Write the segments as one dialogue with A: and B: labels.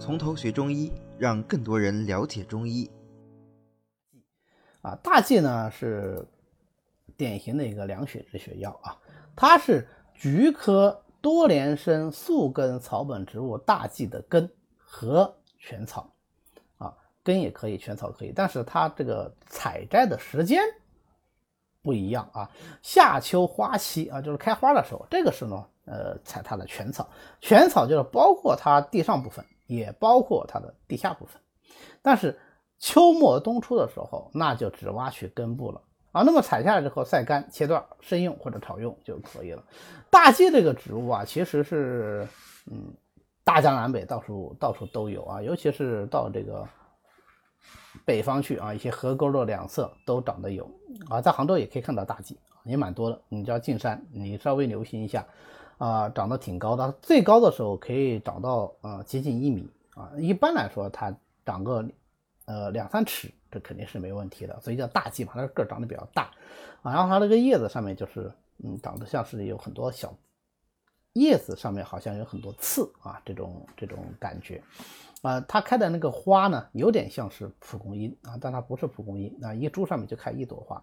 A: 从头学中医，让更多人了解中医。
B: 啊，大剂呢是典型的一个凉血止血药啊，它是菊科多年生宿根草本植物大戟的根和全草啊，根也可以，全草可以，但是它这个采摘的时间不一样啊。夏秋花期啊，就是开花的时候，这个时候呢，呃，采它的全草，全草就是包括它地上部分，也包括它的地下部分，但是。秋末冬初的时候，那就只挖取根部了啊。那么采下来之后晒干切段生用或者炒用就可以了。大戟这个植物啊，其实是嗯，大江南北到处到处都有啊，尤其是到这个北方去啊，一些河沟的两侧都长得有啊。在杭州也可以看到大戟，也蛮多的。你只要进山，你稍微留心一下啊，长得挺高的，最高的时候可以长到啊接近一米啊。一般来说，它长个。呃，两三尺，这肯定是没问题的，所以叫大蓟嘛，它个长得比较大啊。然后它这个叶子上面就是，嗯，长得像是有很多小叶子上面好像有很多刺啊，这种这种感觉啊。它开的那个花呢，有点像是蒲公英啊，但它不是蒲公英啊，一株上面就开一朵花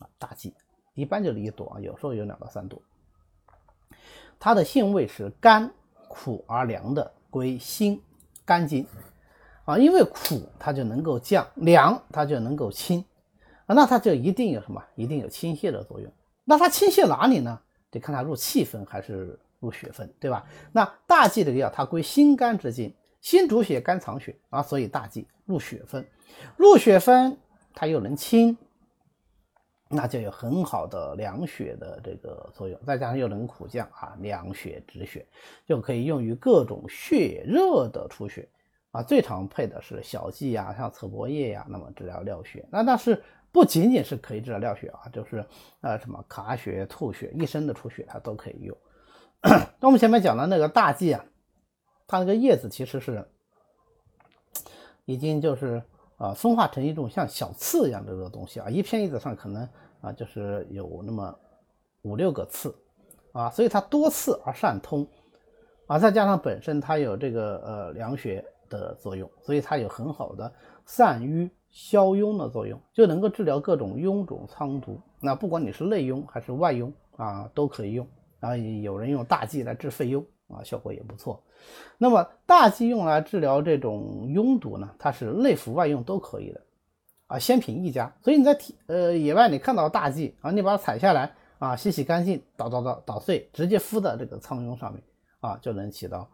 B: 啊。大蓟一般就是一朵啊，有时候有两到三朵。它的性味是甘苦而凉的，归心肝经。啊，因为苦它就能够降，凉它就能够清，啊，那它就一定有什么？一定有清泻的作用。那它清泻哪里呢？得看它入气分还是入血分，对吧？那大剂这个药它归心肝之经，心主血，肝藏血啊，所以大剂入血分，入血分它又能清，那就有很好的凉血的这个作用，再加上又能苦降啊，凉血止血，就可以用于各种血热的出血。啊，最常配的是小蓟呀，像侧柏叶呀，那么治疗尿血。那但是不仅仅是可以治疗尿血啊，就是呃什么卡血、吐血、一身的出血，它都可以用。那我们前面讲的那个大蓟啊，它那个叶子其实是已经就是啊分化成一种像小刺一样的个东西啊，一片叶子上可能啊就是有那么五六个刺啊，所以它多刺而善通啊，再加上本身它有这个呃凉血。的作用，所以它有很好的散瘀消痈的作用，就能够治疗各种臃肿疮毒。那不管你是内痈还是外痈啊，都可以用。然后有人用大剂来治肺痈啊，效果也不错。那么大剂用来治疗这种拥堵呢，它是内服外用都可以的啊，先品一家。所以你在体呃野外你看到大剂啊，你把它采下来啊，洗洗干净，捣捣捣捣碎，直接敷在这个苍痈上面啊，就能起到。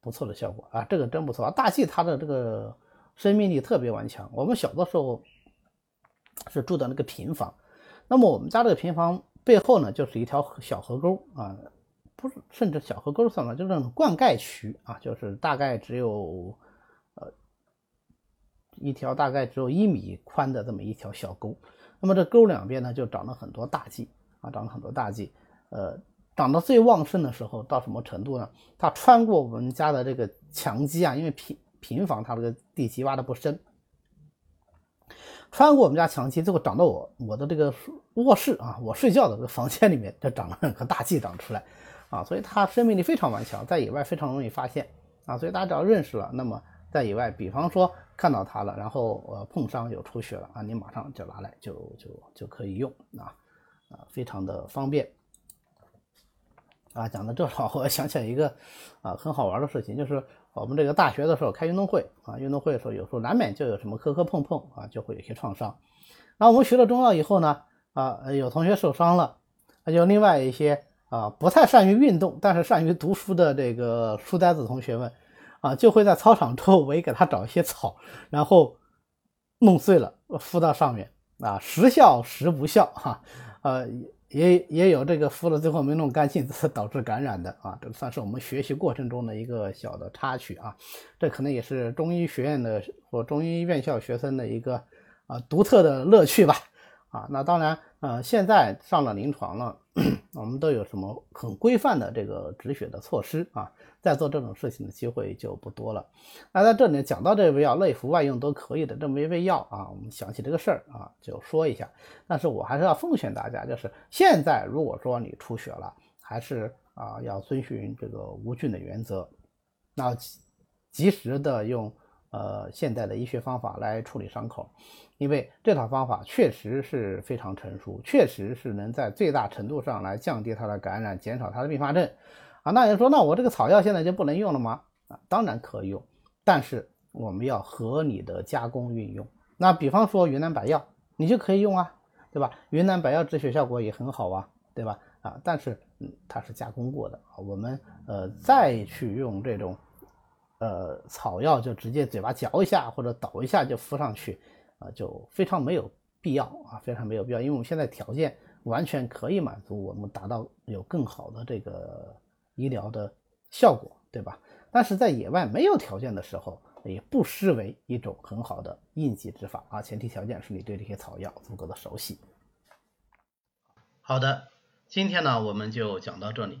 B: 不错的效果啊，这个真不错啊！大气它的这个生命力特别顽强。我们小的时候是住的那个平房，那么我们家这个平房背后呢，就是一条小河沟啊，不是，甚至小河沟算了，就是那种灌溉渠啊，就是大概只有呃一条大概只有一米宽的这么一条小沟。那么这沟两边呢，就长了很多大蓟啊，长了很多大蓟，呃。长到最旺盛的时候到什么程度呢？它穿过我们家的这个墙基啊，因为平平房它这个地基挖的不深，穿过我们家墙基，最后长到我我的这个卧室啊，我睡觉的这个房间里面，就长了两颗大蓟长出来啊，所以它生命力非常顽强，在野外非常容易发现啊，所以大家只要认识了，那么在野外，比方说看到它了，然后呃碰伤有出血了啊，你马上就拿来就就就可以用啊啊，非常的方便。啊，讲到这儿，我想起来一个啊很好玩的事情，就是我们这个大学的时候开运动会啊，运动会的时候有时候难免就有什么磕磕碰碰啊，就会有些创伤。那我们学了中药以后呢，啊有同学受伤了，那就另外一些啊不太善于运动，但是善于读书的这个书呆子同学们啊，就会在操场周围给他找一些草，然后弄碎了敷到上面啊，时效时不效哈，呃。也也有这个敷了最后没弄干净 导致感染的啊，这算是我们学习过程中的一个小的插曲啊，这可能也是中医学院的或中医院校学生的一个啊独特的乐趣吧。啊，那当然，呃，现在上了临床了，我们都有什么很规范的这个止血的措施啊？在做这种事情的机会就不多了。那在这里讲到这味药，内服外用都可以的这么一味药啊，我们想起这个事儿啊，就说一下。但是我还是要奉劝大家，就是现在如果说你出血了，还是啊要遵循这个无菌的原则。那及时的用呃现代的医学方法来处理伤口，因为这套方法确实是非常成熟，确实是能在最大程度上来降低它的感染，减少它的并发症。啊，那人说，那我这个草药现在就不能用了吗？啊，当然可以用，但是我们要合理的加工运用。那比方说云南白药，你就可以用啊，对吧？云南白药止血效果也很好啊，对吧？啊，但是嗯，它是加工过的，我们呃再去用这种呃草药，就直接嘴巴嚼一下或者倒一下就敷上去啊，就非常没有必要啊，非常没有必要，因为我们现在条件完全可以满足我们达到有更好的这个。医疗的效果，对吧？但是在野外没有条件的时候，也不失为一种很好的应急之法啊。前提条件是你对这些草药足够的熟悉。
C: 好的，今天呢我们就讲到这里。